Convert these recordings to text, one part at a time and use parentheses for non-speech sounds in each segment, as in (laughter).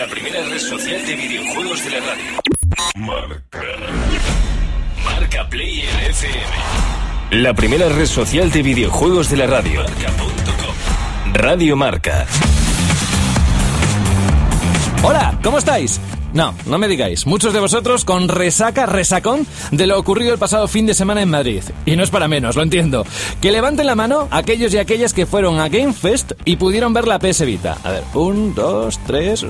la primera red social de videojuegos de la radio. Marca. Marca Player FM. La primera red social de videojuegos de la radio. Marca.com. Radio Marca. Hola, ¿cómo estáis? No, no me digáis. Muchos de vosotros con resaca, resacón de lo ocurrido el pasado fin de semana en Madrid. Y no es para menos, lo entiendo. Que levanten la mano aquellos y aquellas que fueron a Game Fest y pudieron ver la PS Vita. A ver, un, dos, tres,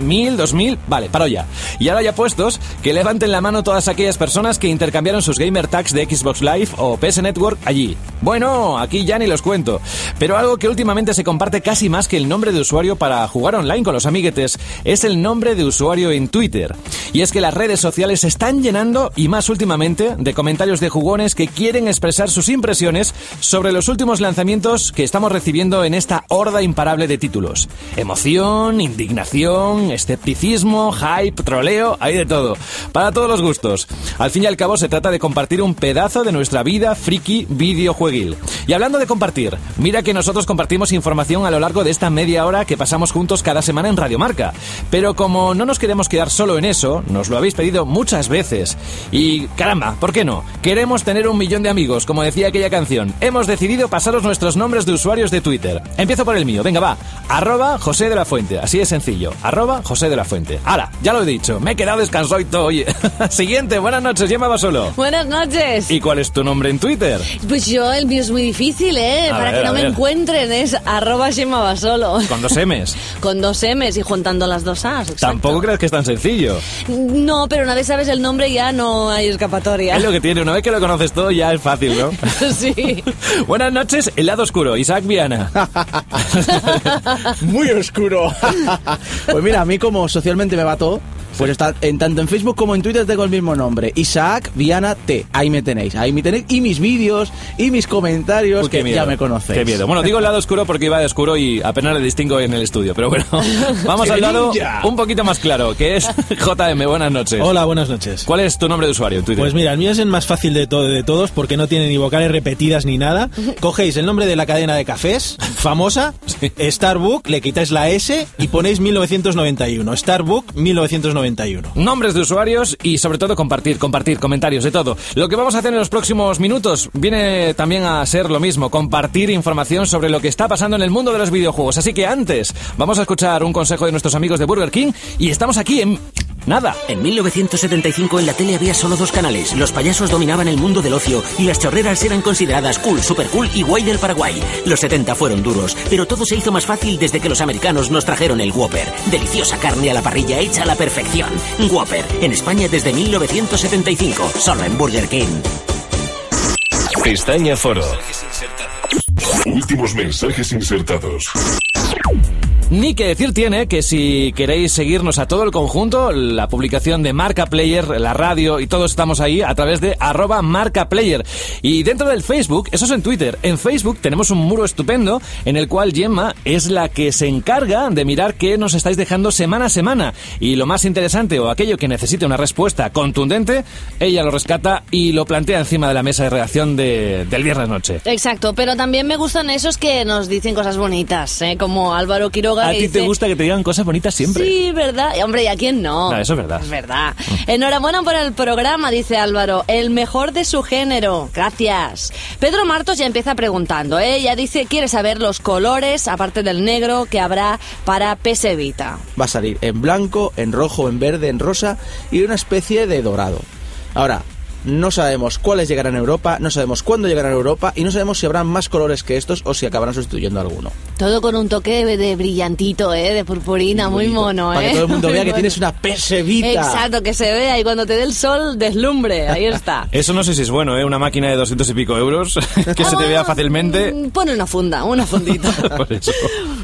mil, dos mil. Vale, paro ya. Y ahora ya puestos, que levanten la mano todas aquellas personas que intercambiaron sus gamer tags de Xbox Live o PS Network allí. Bueno, aquí ya ni los cuento. Pero algo que últimamente se comparte casi más que el nombre de usuario para jugar online con los amiguetes es el nombre de usuario en Twitter. Y es que las redes sociales se están llenando, y más últimamente, de comentarios de jugones que quieren expresar sus impresiones sobre los últimos lanzamientos que estamos recibiendo en esta horda imparable de títulos. Emoción, indignación, escepticismo, hype, troleo, hay de todo. Para todos los gustos. Al fin y al cabo se trata de compartir un pedazo de nuestra vida friki videojueguil. Y hablando de compartir, mira que nosotros compartimos información a lo largo de esta media hora que pasamos juntos cada semana en Radio Marca. Pero como no nos queremos quedar solo en eso, nos lo habéis pedido muchas veces. Y caramba, ¿por qué no? Queremos tener un millón de amigos, como decía aquella canción. Hemos decidido pasaros nuestros nombres de usuarios de Twitter. Empiezo por el mío, venga va. Arroba José de la Fuente, así de sencillo. Arroba José de la Fuente. Ahora, ya lo he dicho, me he quedado descansoito, oye. (laughs) Siguiente, buenas noches, llamaba solo. Buenas noches. ¿Y cuál es tu nombre en Twitter? Pues yo, el mío es muy difícil, ¿eh? A Para ver, que no me ver. encuentren, es arroba Shema solo. Con dos M's. (laughs) Con dos M's y juntando las dos A's. exacto. Tampoco crees que es tan sencillo. No, pero una vez sabes el nombre ya no hay escapatoria. Es lo que tiene, una vez que lo conoces todo ya es fácil, ¿no? (laughs) sí. (laughs) Buenas noches, el lado oscuro, Isaac Viana. (laughs) Muy oscuro. pues mira, a mí como socialmente me va todo, pues está en tanto en Facebook como en Twitter tengo el mismo nombre, Isaac Viana T. Ahí me tenéis, ahí me tenéis y mis vídeos y mis comentarios Uy, que miedo, ya me conocéis. Qué miedo. Bueno, digo el lado oscuro porque iba de oscuro y apenas le distingo en el estudio. Pero bueno, (laughs) vamos al lado Ninja. un poquito más claro, que es (laughs) JM. Buenas noches. Hola, buenas noches. ¿Cuál es tu nombre de usuario en Twitter? Pues mira, el mío es el más fácil de, to- de todos porque no tiene ni vocales repetidas ni nada. (laughs) Cogéis el nombre de la cadena de cafés, famosa, Starbucks, le quitáis la S y ponéis 1991. Starbucks 1991. Nombres de usuarios y sobre todo compartir, compartir, comentarios, de todo. Lo que vamos a hacer en los próximos minutos viene también a ser lo mismo, compartir información sobre lo que está pasando en el mundo de los videojuegos. Así que antes, vamos a escuchar un consejo de nuestros amigos de Burger King y estamos aquí en... Nada. En 1975 en la tele había solo dos canales. Los payasos dominaban el mundo del ocio y las chorreras eran consideradas cool, super cool y guay del Paraguay. Los 70 fueron duros, pero todo se hizo más fácil desde que los americanos nos trajeron el Whopper. Deliciosa carne a la parrilla hecha a la perfección. Whopper, en España desde 1975, solo en Burger King. Pestaña Foro. Últimos mensajes insertados. Ni que decir tiene que si queréis seguirnos a todo el conjunto, la publicación de Marca Player, la radio y todos estamos ahí a través de arroba Marca Player. Y dentro del Facebook, eso es en Twitter, en Facebook tenemos un muro estupendo en el cual Gemma es la que se encarga de mirar qué nos estáis dejando semana a semana. Y lo más interesante o aquello que necesite una respuesta contundente, ella lo rescata y lo plantea encima de la mesa de redacción de- del viernes noche. Exacto, pero también me gustan esos que nos dicen cosas bonitas, ¿eh? como Álvaro Quiroga. A que ti te gusta que te digan cosas bonitas siempre. Sí, ¿verdad? Y, Hombre, ¿y a quién no? No, eso es verdad. Es verdad. Enhorabuena por el programa, dice Álvaro. El mejor de su género. Gracias. Pedro Martos ya empieza preguntando, ¿eh? Ya dice, quiere saber los colores, aparte del negro, que habrá para PS Vita. Va a salir en blanco, en rojo, en verde, en rosa y una especie de dorado. Ahora, no sabemos cuáles llegarán a Europa, no sabemos cuándo llegarán a Europa y no sabemos si habrán más colores que estos o si acabarán sustituyendo alguno. Todo con un toque de, de brillantito, ¿eh? De purpurina, muy mono, ¿eh? Para que todo el mundo (laughs) Muy vea que tienes una persevita. Exacto, que se vea y cuando te dé el sol, deslumbre. Ahí está. (laughs) Eso no sé si es bueno, ¿eh? Una máquina de 200 y pico euros (laughs) que se te vea fácilmente. Mm, Pone una funda, una fundita. Por eso.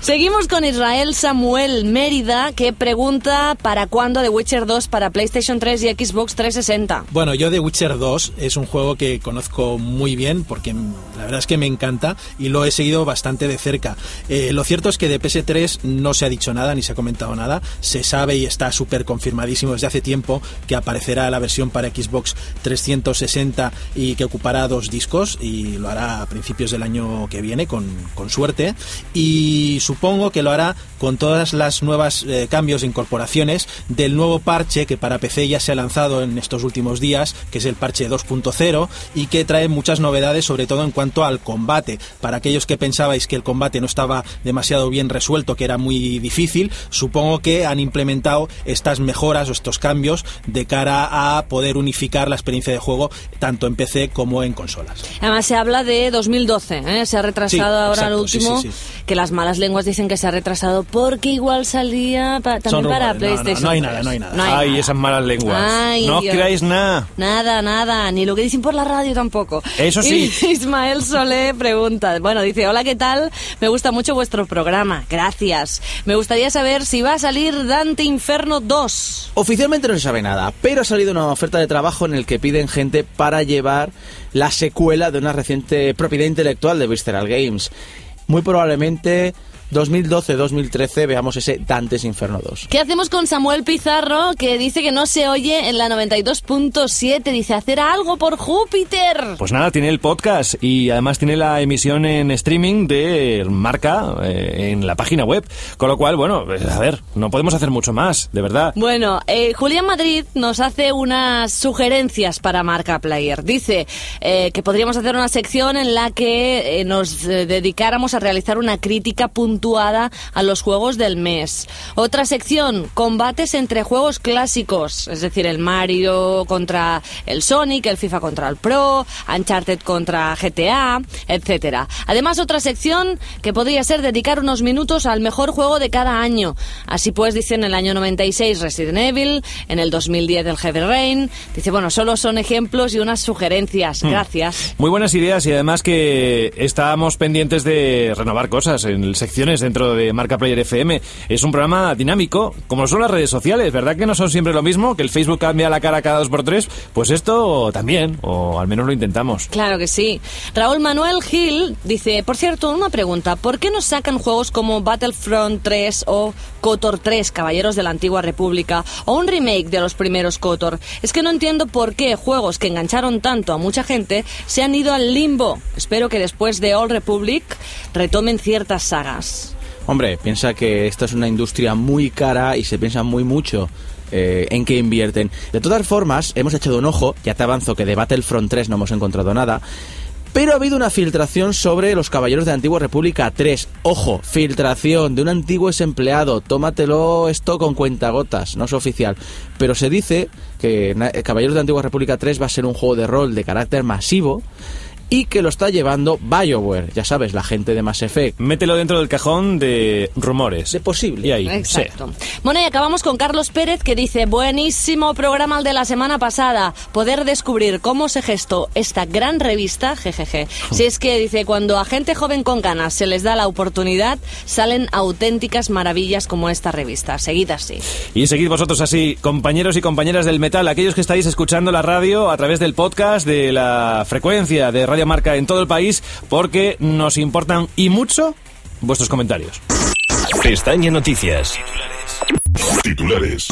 Seguimos con Israel Samuel Mérida, que pregunta para cuándo The Witcher 2 para PlayStation 3 y Xbox 360. Bueno, yo de Witcher Racer 2 es un juego que conozco muy bien porque la verdad es que me encanta y lo he seguido bastante de cerca. Eh, lo cierto es que de PS3 no se ha dicho nada ni se ha comentado nada. Se sabe y está súper confirmadísimo desde hace tiempo que aparecerá la versión para Xbox 360 y que ocupará dos discos y lo hará a principios del año que viene con, con suerte. Y supongo que lo hará con todas las nuevas eh, cambios e incorporaciones del nuevo parche que para PC ya se ha lanzado en estos últimos días, que es el parche 2.0 y que trae muchas novedades, sobre todo en cuanto al combate. Para aquellos que pensabais que el combate no estaba demasiado bien resuelto, que era muy difícil, supongo que han implementado estas mejoras o estos cambios de cara a poder unificar la experiencia de juego tanto en PC como en consolas. Además se habla de 2012, ¿eh? se ha retrasado ahora el último, sí, sí, que las malas lenguas dicen que se ha retrasado porque igual salía pa- también Son para rumores, no, no, PlayStation. no hay nada, no hay nada. No hay Ay, nada. esas malas lenguas. Ay, no os creáis nada. Nada, nada, ni lo que dicen por la radio tampoco. Eso sí. (laughs) Ismael Solé pregunta, bueno, dice, hola, ¿qué tal? Me gusta mucho vuestro programa, gracias. Me gustaría saber si va a salir Dante Inferno 2. Oficialmente no se sabe nada, pero ha salido una oferta de trabajo en el que piden gente para llevar la secuela de una reciente propiedad intelectual de Visceral Games. Muy probablemente 2012-2013 veamos ese Dantes Inferno 2. ¿Qué hacemos con Samuel Pizarro, que dice que no se oye en la 92.7? Dice, hacer algo por Júpiter. Pues nada, tiene el podcast y además tiene la emisión en streaming de marca eh, en la página web. Con lo cual, bueno, eh, a ver, no podemos hacer mucho más, de verdad. Bueno, eh, Julián Madrid nos hace unas sugerencias para Marca Player. Dice eh, que podríamos hacer una sección en la que eh, nos eh, dedicáramos a realizar una crítica puntuada a los juegos del mes. Otra sección, combates entre juegos clásicos, es decir, el Mario contra el Sonic, el FIFA contra el Pro, Uncharted contra GTA, etcétera. Además, otra sección que podría ser dedicar unos minutos al mejor juego de cada año. Así pues, dice en el año 96 Resident Evil, en el 2010 el Heavy Rain. Dice, bueno, solo son ejemplos y unas sugerencias. Gracias. Muy buenas ideas y además que estábamos pendientes de renovar cosas en dentro de Marca Player FM. Es un programa dinámico, como son las redes sociales, ¿verdad que no son siempre lo mismo? Que el Facebook cambia la cara cada dos por tres. Pues esto también, o al menos lo intentamos. Claro que sí. Raúl Manuel Gil dice, por cierto, una pregunta, ¿por qué no sacan juegos como Battlefront 3 o KOTOR 3, Caballeros de la Antigua República, o un remake de los primeros KOTOR? Es que no entiendo por qué juegos que engancharon tanto a mucha gente se han ido al limbo. Espero que después de Old Republic retomen ciertas sagas. Hombre, piensa que esto es una industria muy cara y se piensa muy mucho eh, en qué invierten. De todas formas, hemos echado un ojo, ya te avanzo que de Battlefront 3 no hemos encontrado nada. Pero ha habido una filtración sobre los Caballeros de Antigua República 3. Ojo, filtración de un antiguo desempleado. Tómatelo esto con cuentagotas, no es oficial. Pero se dice que na- Caballeros de Antigua República 3 va a ser un juego de rol de carácter masivo y que lo está llevando BioWare. Ya sabes, la gente de Mass Effect. Mételo dentro del cajón de rumores. De posible. Y ahí, Exacto. Bueno, y acabamos con Carlos Pérez que dice, buenísimo programa el de la semana pasada, poder descubrir cómo se gestó esta gran revista, jejeje. (laughs) Si es que dice, cuando a gente joven con ganas se les da la oportunidad, salen auténticas maravillas como esta revista. Seguid así. Y seguid vosotros así, compañeros y compañeras del metal, aquellos que estáis escuchando la radio a través del podcast, de la frecuencia de Radio Marca en todo el país, porque nos importan y mucho vuestros comentarios. Pestaña Noticias. Titulares.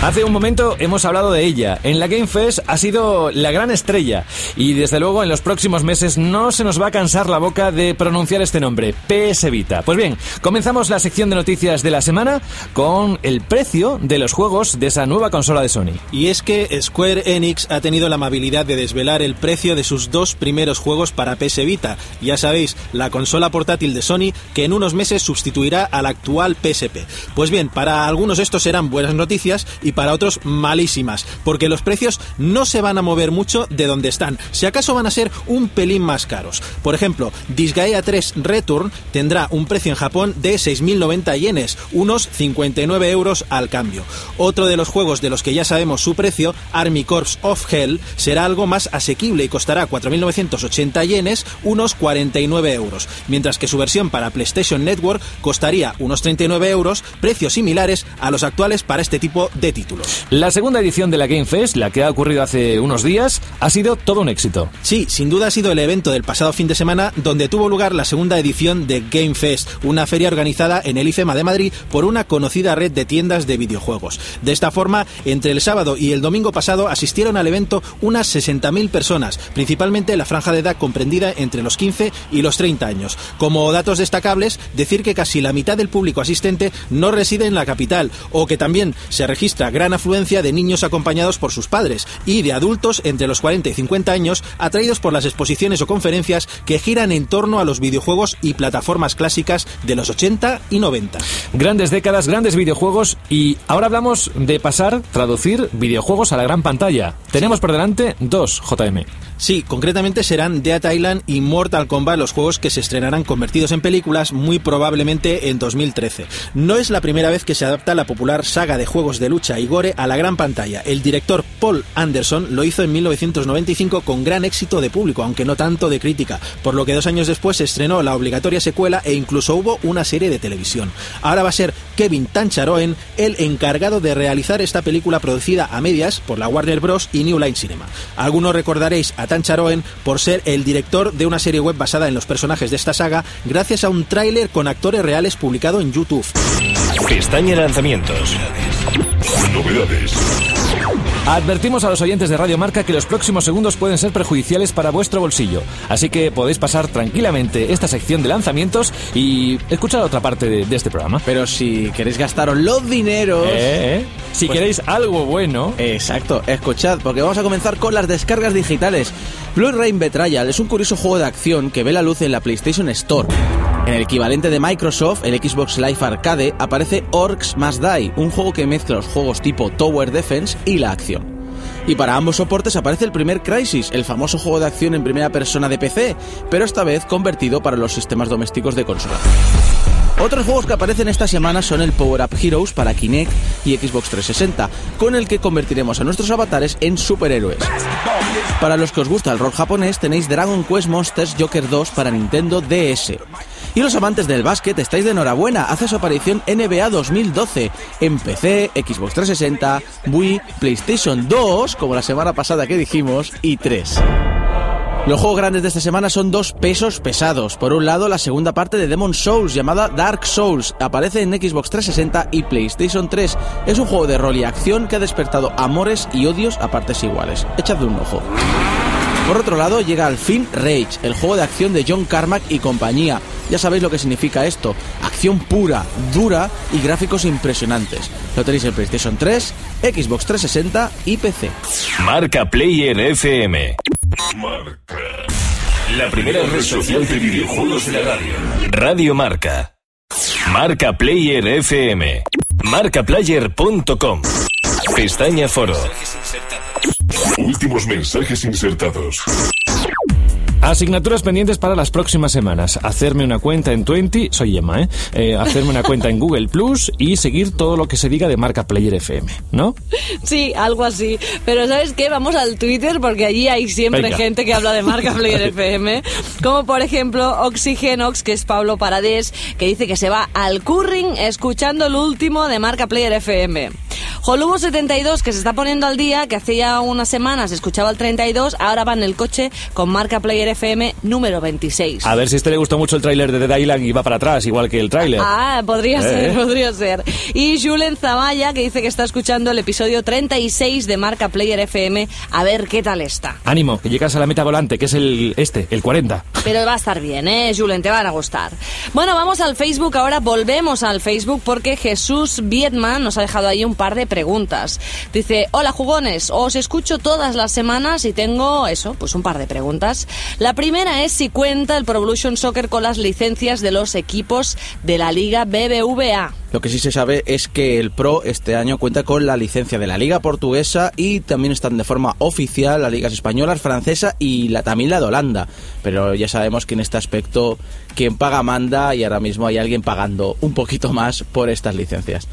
Hace un momento hemos hablado de ella. En la Game Fest ha sido la gran estrella. Y desde luego en los próximos meses no se nos va a cansar la boca de pronunciar este nombre, PS Vita. Pues bien, comenzamos la sección de noticias de la semana con el precio de los juegos de esa nueva consola de Sony. Y es que Square Enix ha tenido la amabilidad de desvelar el precio de sus dos primeros juegos para PS Vita. Ya sabéis, la consola portátil de Sony que en unos meses sustituirá al actual PSP. Pues bien, para algunos estos serán buenas noticias para otros malísimas, porque los precios no se van a mover mucho de donde están. Si acaso van a ser un pelín más caros. Por ejemplo, Disgaea 3 Return tendrá un precio en Japón de 6.090 yenes, unos 59 euros al cambio. Otro de los juegos de los que ya sabemos su precio, Army Corps of Hell, será algo más asequible y costará 4.980 yenes, unos 49 euros, mientras que su versión para PlayStation Network costaría unos 39 euros, precios similares a los actuales para este tipo de títulos. La segunda edición de la Game Fest, la que ha ocurrido hace unos días, ha sido todo un éxito. Sí, sin duda ha sido el evento del pasado fin de semana donde tuvo lugar la segunda edición de Game Fest, una feria organizada en el IFEMA de Madrid por una conocida red de tiendas de videojuegos. De esta forma, entre el sábado y el domingo pasado asistieron al evento unas 60.000 personas, principalmente la franja de edad comprendida entre los 15 y los 30 años. Como datos destacables, decir que casi la mitad del público asistente no reside en la capital o que también se registra gran afluencia de niños acompañados por sus padres y de adultos entre los 40 y 50 años atraídos por las exposiciones o conferencias que giran en torno a los videojuegos y plataformas clásicas de los 80 y 90. Grandes décadas, grandes videojuegos y ahora hablamos de pasar, traducir videojuegos a la gran pantalla. Tenemos por delante dos JM. Sí, concretamente serán Dead Island y Mortal Kombat los juegos que se estrenarán convertidos en películas muy probablemente en 2013. No es la primera vez que se adapta la popular saga de juegos de lucha y gore a la gran pantalla. El director Paul Anderson lo hizo en 1995 con gran éxito de público, aunque no tanto de crítica, por lo que dos años después se estrenó la obligatoria secuela e incluso hubo una serie de televisión. Ahora va a ser Kevin Tancharoen el encargado de realizar esta película producida a medias por la Warner Bros. y New Line Cinema. Algunos recordaréis a Tancharoen por ser el director de una serie web basada en los personajes de esta saga gracias a un tráiler con actores reales publicado en YouTube. Pestaña lanzamientos. Novedades. Advertimos a los oyentes de Radio Marca que los próximos segundos pueden ser perjudiciales para vuestro bolsillo, así que podéis pasar tranquilamente esta sección de lanzamientos y escuchar otra parte de, de este programa. Pero si queréis gastaros los dineros... Eh, eh. Si Pues- queréis algo bueno, Exacto, escuchad, porque vamos a comenzar con las descargas digitales. Blue Rain Betrayal es un curioso juego de acción que ve la luz en la PlayStation Store. En el equivalente de Microsoft, el Xbox Live Arcade, aparece Orcs Must Die, un juego que mezcla los juegos tipo Tower Defense y la acción. Y para ambos soportes aparece el primer Crisis, el famoso juego de acción en primera persona de PC, pero esta vez convertido para los sistemas domésticos de consola. Otros juegos que aparecen esta semana son el Power Up Heroes para Kinect y Xbox 360, con el que convertiremos a nuestros avatares en superhéroes. Para los que os gusta el rol japonés, tenéis Dragon Quest Monsters Joker 2 para Nintendo DS. Y los amantes del básquet estáis de enhorabuena, hace su aparición NBA 2012 en PC, Xbox 360, Wii, PlayStation 2, como la semana pasada que dijimos, y 3. Los juegos grandes de esta semana son dos pesos pesados. Por un lado, la segunda parte de Demon Souls, llamada Dark Souls, aparece en Xbox 360 y PlayStation 3. Es un juego de rol y acción que ha despertado amores y odios a partes iguales. Echadle un ojo. Por otro lado, llega al fin Rage, el juego de acción de John Carmack y compañía. Ya sabéis lo que significa esto. Acción pura, dura y gráficos impresionantes. Lo tenéis en PlayStation 3, Xbox 360 y PC. Marca Player FM. Marca. La primera red social de videojuegos de la radio. Radio Marca. Marca Player FM. Marcaplayer.com. Pestaña Foro. Últimos mensajes insertados. Asignaturas pendientes para las próximas semanas. Hacerme una cuenta en Twenty, soy Emma, ¿eh? Eh, Hacerme una cuenta en Google Plus y seguir todo lo que se diga de marca Player FM, ¿no? Sí, algo así. Pero ¿sabes qué? Vamos al Twitter porque allí hay siempre Venga. gente que habla de marca Player (laughs) FM. Como por ejemplo Oxygenox, que es Pablo Paradés, que dice que se va al curring escuchando el último de marca Player FM. Jolubo72, que se está poniendo al día, que hace ya unas semanas escuchaba el 32, ahora va en el coche con marca Player FM número 26. A ver si a este le gustó mucho el tráiler de Dead Island y va para atrás, igual que el tráiler. Ah, podría Eh. ser, podría ser. Y Julen Zavalla, que dice que está escuchando el episodio 36 de Marca Player FM, a ver qué tal está. Ánimo, que llegas a la meta volante, que es el este, el 40. Pero va a estar bien, ¿eh, Julen? Te van a gustar. Bueno, vamos al Facebook, ahora volvemos al Facebook porque Jesús Vietman nos ha dejado ahí un par de preguntas. Dice, hola jugones, os escucho todas las semanas y tengo eso, pues un par de preguntas. La primera es si cuenta el Pro Evolution Soccer con las licencias de los equipos de la Liga BBVA. Lo que sí se sabe es que el Pro este año cuenta con la licencia de la Liga Portuguesa y también están de forma oficial las ligas españolas, francesa y la, también la de Holanda. Pero ya sabemos que en este aspecto quien paga manda y ahora mismo hay alguien pagando un poquito más por estas licencias.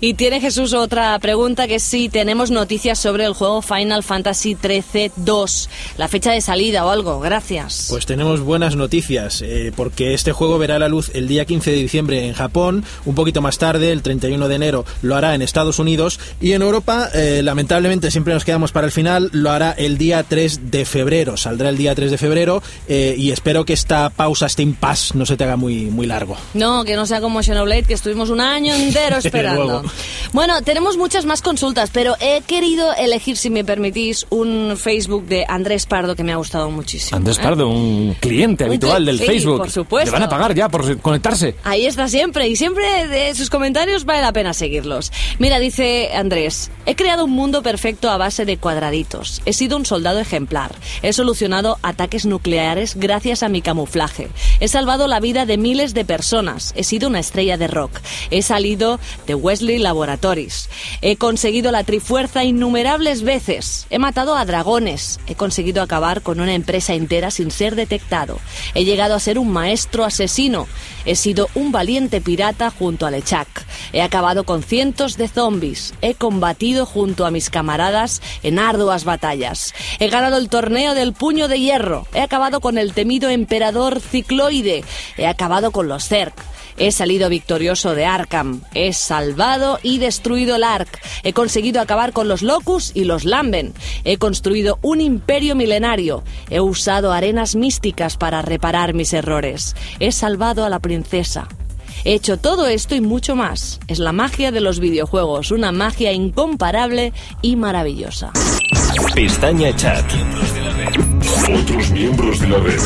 Y tiene Jesús otra pregunta que si tenemos noticias sobre el juego Final Fantasy XIII 2, la fecha de salida o algo. Gracias. Pues tenemos buenas noticias, eh, porque este juego verá la luz el día 15 de diciembre en Japón, un poquito más tarde, el 31 de enero, lo hará en Estados Unidos y en Europa, eh, lamentablemente siempre nos quedamos para el final, lo hará el día 3 de febrero, saldrá el día 3 de febrero eh, y espero que esta pausa, este impasse, no se te haga muy, muy largo. No, que no sea como Xenoblade, que estuvimos un año (laughs) entero esperando. bueno, tenemos muchas más consultas, pero he querido elegir, si me permitís, un Facebook de Andrés Pardo que me ha gustado muchísimo. Andrés ¿eh? Pardo, un cliente habitual del sí, Facebook. por supuesto. Le van a pagar ya por conectarse. Ahí está siempre y siempre de sus comentarios vale la pena seguirlos. Mira, dice Andrés, he creado un mundo perfecto a base de cuadraditos. He sido un soldado ejemplar. He solucionado ataques nucleares gracias a mi camuflaje. He salvado la vida de miles de personas. He sido una estrella de rock. He salido de Wesley Laboratories. He conseguido la trifuerza innumerables veces. He matado a dragones. He conseguido acabar con una empresa entera sin ser detectado. He llegado a ser un maestro asesino. He sido un valiente pirata junto a Lechak. He acabado con cientos de zombies. He combatido junto a mis camaradas en arduas batallas. He ganado el torneo del puño de hierro. He acabado con el temido emperador cicloide. He acabado con los Zerg. He salido victorioso de Arkham. He salvado y destruido el He conseguido acabar con los Locus y los Lamben. He construido un imperio milenario. He usado arenas místicas para reparar mis errores. He salvado a la princesa. He hecho todo esto y mucho más. Es la magia de los videojuegos, una magia incomparable y maravillosa. Pestaña Chat. Otros miembros de la red.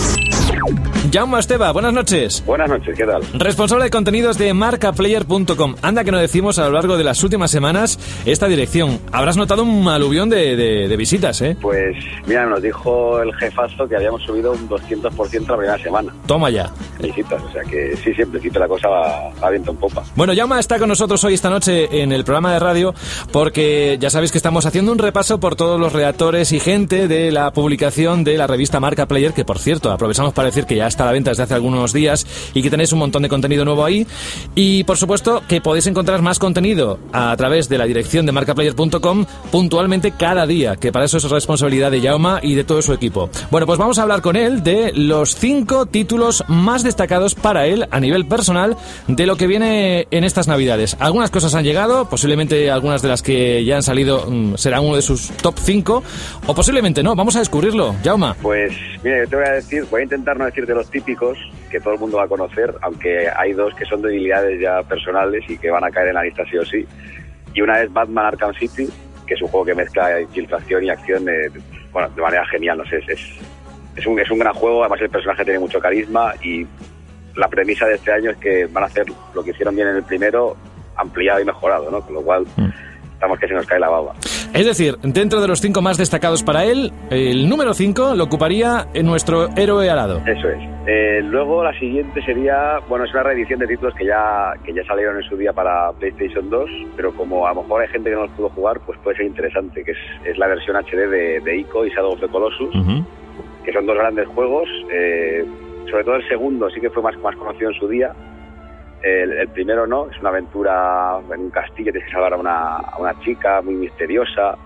Jaume Esteba, buenas noches. Buenas noches, ¿qué tal? Responsable de contenidos de marcaplayer.com. Anda que no decimos a lo largo de las últimas semanas esta dirección. Habrás notado un aluvión de, de- de visitas, ¿eh? Pues mira, nos dijo el jefazo que habíamos subido un 200% la primera semana Toma ya. visitas. O sea que sí, siempre principio la cosa va, va viento en popa. Bueno, Jaume está con nosotros hoy esta noche en el programa de radio porque ya sabéis que estamos haciendo un repaso por todos los redactores y gente de la publicación de la revista Marca Player, que por cierto, aprovechamos para decir que ya está a la venta desde hace algunos días y que tenéis un montón de contenido nuevo ahí. Y por supuesto que podéis encontrar más contenido a través de la dirección de marcaplayer.com puntualmente cada día, que para eso es responsabilidad de Jaume y de todo su equipo. Bueno, pues vamos a hablar con él de los cinco títulos más destacados para él a nivel personal de lo que viene en estas navidades. Algunas cosas han llegado, posiblemente algunas de las que ya han salido mm, serán uno de sus top 5, o posiblemente no. Vamos a descubrirlo, Pues mira, yo te voy a decir, voy a intentar no decirte los típicos que todo el mundo va a conocer, aunque hay dos que son debilidades ya personales y que van a caer en la lista sí o sí. Y una es Batman Arkham City, que es un juego que mezcla infiltración y acción de, bueno, de manera genial, no sé, es, es, es un, es un gran juego, además el personaje tiene mucho carisma y la premisa de este año es que van a hacer lo que hicieron bien en el primero, ampliado y mejorado, ¿no? Con lo cual estamos que se nos cae la baba. Es decir, dentro de los cinco más destacados para él, el número 5 lo ocuparía en nuestro héroe alado. Eso es. Eh, luego la siguiente sería, bueno, es una reedición de títulos que ya, que ya salieron en su día para PlayStation 2, pero como a lo mejor hay gente que no los pudo jugar, pues puede ser interesante, que es, es la versión HD de, de ICO y Shadow of the Colossus, que son dos grandes juegos. eh, sobre todo el segundo sí que fue más, más conocido en su día. El, el primero no, es una aventura en un castillo, tienes que salvar a una, a una chica muy misteriosa.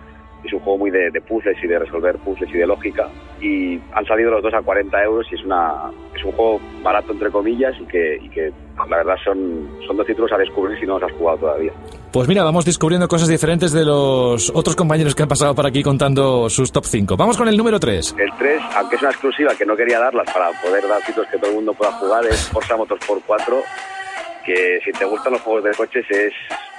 Es un juego muy de, de puzzles y de resolver puzzles y de lógica. Y han salido los dos a 40 euros y es, una, es un juego barato, entre comillas, y que, y que la verdad son, son dos títulos a descubrir si no los has jugado todavía. Pues mira, vamos descubriendo cosas diferentes de los otros compañeros que han pasado por aquí contando sus top 5. Vamos con el número 3. El 3, aunque es una exclusiva que no quería darlas para poder dar títulos que todo el mundo pueda jugar, es Forza Motorsport 4, que si te gustan los juegos de coches es,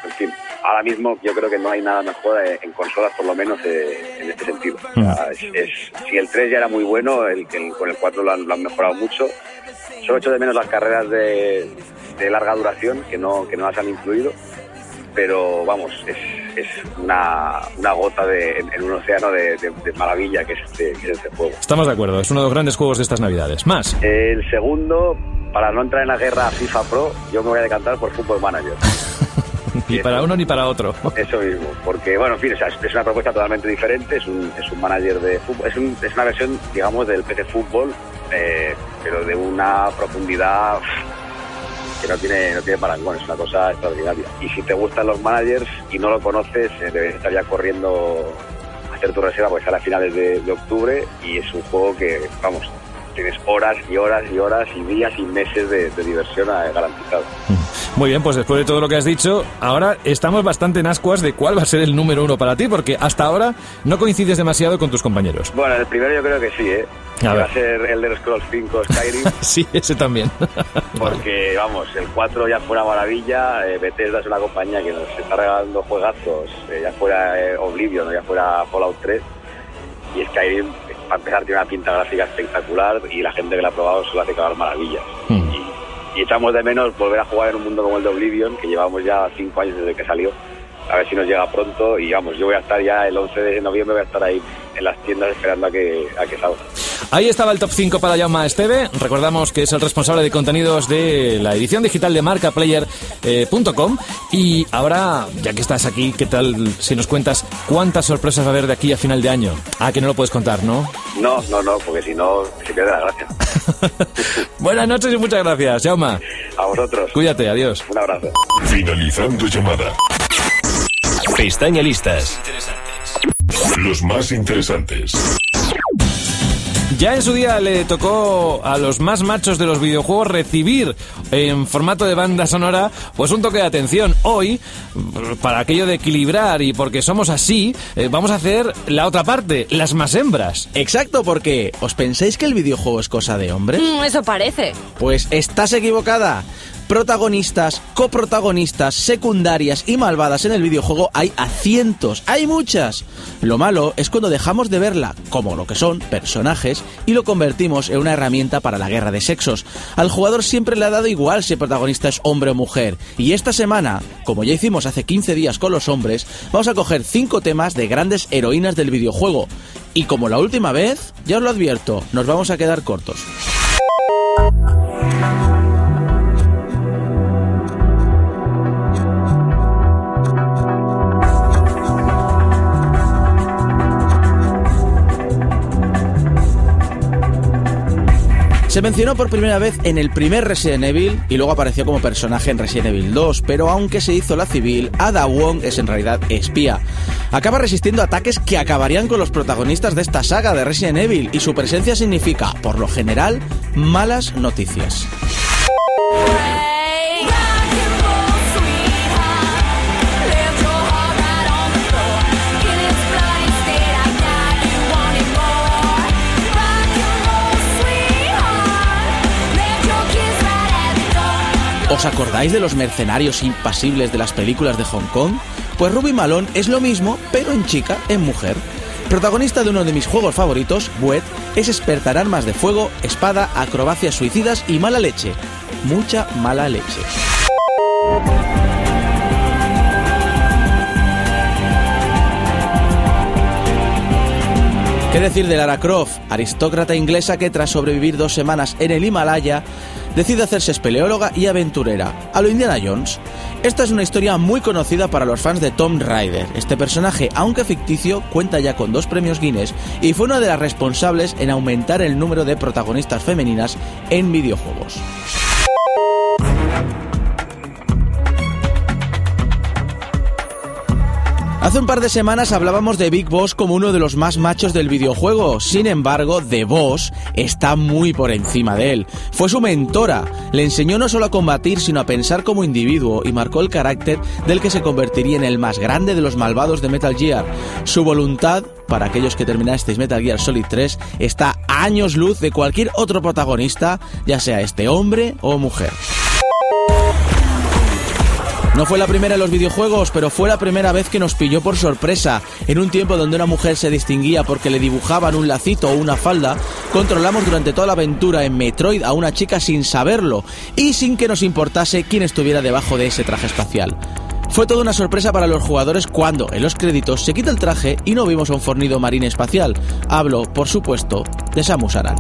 en fin, ahora mismo yo creo que no hay nada mejor en consolas, por lo menos eh, en este sentido. O sea, es, es- si el 3 ya era muy bueno, el, el- con el 4 lo han, lo han mejorado mucho. Solo echo de menos las carreras de, de larga duración, que no, que no las han incluido pero vamos, es, es una, una gota de, en, en un océano de, de- de maravilla que es, este, que es este juego. Estamos de acuerdo, es uno de los grandes juegos de estas navidades. Más. El segundo, para no entrar en la guerra FIFA Pro, yo me voy a decantar por Football Manager. (laughs) Ni para uno ni para otro. (laughs) Eso mismo, porque bueno, en fin, o sea, es, es una propuesta totalmente diferente, es un, es un manager de fútbol, es, un- es una versión, digamos, del PC Fútbol, eh, pero de una profundidad que no tiene, no tiene parangón, es una cosa extraordinaria. Y si te gustan los managers y no lo conoces, eh, debes estar ya corriendo a hacer tu reserva porque sale a finales de, de octubre y es un juego que, vamos, tienes horas y horas y horas y días y meses de, de diversión eh, garantizado. Muy bien, pues después de todo lo que has dicho, ahora estamos bastante en ascuas de cuál va a ser el número uno para ti, porque hasta ahora no coincides demasiado con tus compañeros. Bueno, el primero yo creo que sí, ¿eh? A va a ser el de Scrolls 5 Skyrim. (laughs) sí, ese también. (laughs) Porque, vamos, el 4 ya fue una maravilla. eh, Bethesda es una compañía que nos está regalando juegazos, eh, ya fuera eh, Oblivion ya fuera Fallout 3. Y Skyrim, para empezar, tiene una pinta gráfica espectacular y la gente que la ha probado solo hace cagar maravillas. Hmm. Y, y echamos de menos volver a jugar en un mundo como el de Oblivion, que llevamos ya 5 años desde que salió. A ver si nos llega pronto y vamos, yo voy a estar ya el 11 de noviembre, voy a estar ahí en las tiendas esperando a que, a que salga. Ahí estaba el top 5 para Jaume Esteve. Recordamos que es el responsable de contenidos de la edición digital de marcaplayer.com. y ahora, ya que estás aquí, ¿qué tal si nos cuentas cuántas sorpresas va a haber de aquí a final de año? Ah, que no lo puedes contar, ¿no? No, no, no, porque si no se pierde la gracia. (laughs) Buenas noches y muchas gracias, Jaume. A vosotros. Cuídate, adiós. Un abrazo. Finalizando llamada. Pestaña listas. Los más interesantes. Ya en su día le tocó a los más machos de los videojuegos recibir en formato de banda sonora pues un toque de atención. Hoy, para aquello de equilibrar y porque somos así, eh, vamos a hacer la otra parte, las más hembras. Exacto, porque ¿os pensáis que el videojuego es cosa de hombres? Mm, eso parece. Pues estás equivocada. Protagonistas, coprotagonistas, secundarias y malvadas en el videojuego hay a cientos, hay muchas. Lo malo es cuando dejamos de verla como lo que son personajes y lo convertimos en una herramienta para la guerra de sexos. Al jugador siempre le ha dado igual si el protagonista es hombre o mujer. Y esta semana, como ya hicimos hace 15 días con los hombres, vamos a coger 5 temas de grandes heroínas del videojuego. Y como la última vez, ya os lo advierto, nos vamos a quedar cortos. Se mencionó por primera vez en el primer Resident Evil y luego apareció como personaje en Resident Evil 2, pero aunque se hizo la civil, Ada Wong es en realidad espía. Acaba resistiendo ataques que acabarían con los protagonistas de esta saga de Resident Evil y su presencia significa, por lo general, malas noticias. ¿Os acordáis de los mercenarios impasibles de las películas de Hong Kong? Pues Ruby Malone es lo mismo, pero en chica, en mujer. Protagonista de uno de mis juegos favoritos, Wet, es experta en armas de fuego, espada, acrobacias suicidas y mala leche. Mucha mala leche. ¿Qué decir de Lara Croft, aristócrata inglesa que tras sobrevivir dos semanas en el Himalaya, decide hacerse espeleóloga y aventurera, a lo Indiana Jones? Esta es una historia muy conocida para los fans de Tom Raider. Este personaje, aunque ficticio, cuenta ya con dos premios Guinness y fue una de las responsables en aumentar el número de protagonistas femeninas en videojuegos. Hace un par de semanas hablábamos de Big Boss como uno de los más machos del videojuego. Sin embargo, The Boss está muy por encima de él. Fue su mentora. Le enseñó no solo a combatir, sino a pensar como individuo y marcó el carácter del que se convertiría en el más grande de los malvados de Metal Gear. Su voluntad, para aquellos que terminasteis Metal Gear Solid 3, está a años luz de cualquier otro protagonista, ya sea este hombre o mujer. No fue la primera en los videojuegos, pero fue la primera vez que nos pilló por sorpresa. En un tiempo donde una mujer se distinguía porque le dibujaban un lacito o una falda, controlamos durante toda la aventura en Metroid a una chica sin saberlo y sin que nos importase quién estuviera debajo de ese traje espacial. Fue toda una sorpresa para los jugadores cuando, en los créditos, se quita el traje y no vimos a un fornido marine espacial. Hablo, por supuesto, de Samus Aran.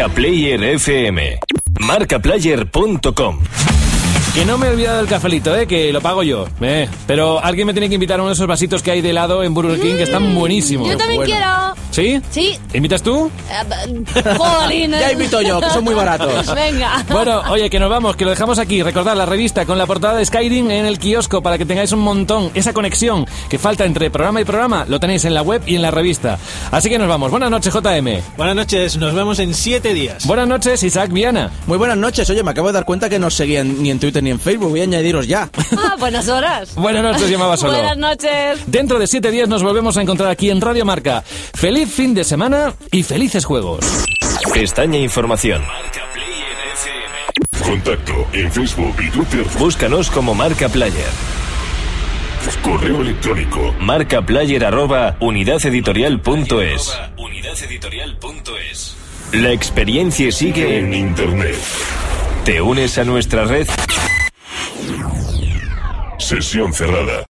Marca Player FM. Marcaplayer.com. Que no me he olvidado del cafelito, ¿eh? que lo pago yo. Eh, pero alguien me tiene que invitar a uno de esos vasitos que hay de helado en Burger King que están buenísimos. Yo también bueno. quiero. ¿Sí? Sí. ¿Invitas tú? Eh, Jolín. (laughs) Ya invito yo, que son muy baratos. (laughs) Venga. Bueno, oye, que nos vamos, que lo dejamos aquí. Recordad la revista con la portada de Skyrim en el kiosco para que tengáis un montón. Esa conexión que falta entre programa y programa lo tenéis en la web y en la revista. Así que nos vamos. Buenas noches, JM. Buenas noches, nos vemos en siete días. Buenas noches, Isaac Viana. Muy buenas noches. Oye, me acabo de dar cuenta que no seguían ni en Twitter ni en Facebook. Voy a añadiros ya. (laughs) Ah, buenas horas. Buenas noches, llamaba solo. Buenas noches. Dentro de siete días nos volvemos a encontrar aquí en Radio Marca. Feliz fin de semana y felices juegos. Pestaña Información. Contacto en Facebook y Twitter. Búscanos como Marca Player. Correo electrónico. Marcaplayer arroba unidadeditorial.es. La experiencia sigue en... Internet. ¿Te unes a nuestra red? Sesión cerrada.